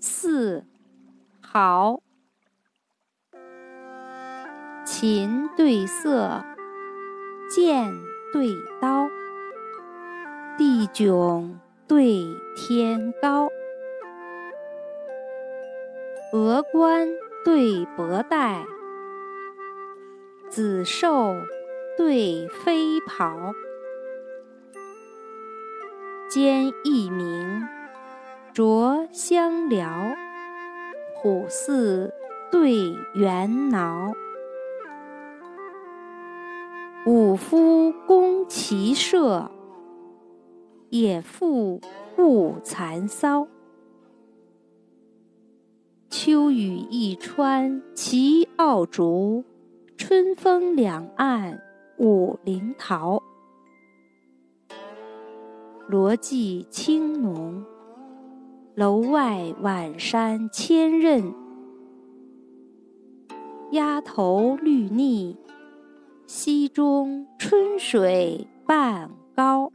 四好。琴对瑟，剑对刀，地迥对天高。峨冠对博带，紫绶对飞袍。兼异鸣，着相辽，虎似对猿挠。武夫攻骑射，野妇误蚕骚。秋雨一川齐傲竹，春风两岸舞灵桃。罗髻青浓，楼外晚山千仞。鸭头绿腻，溪中春水半高。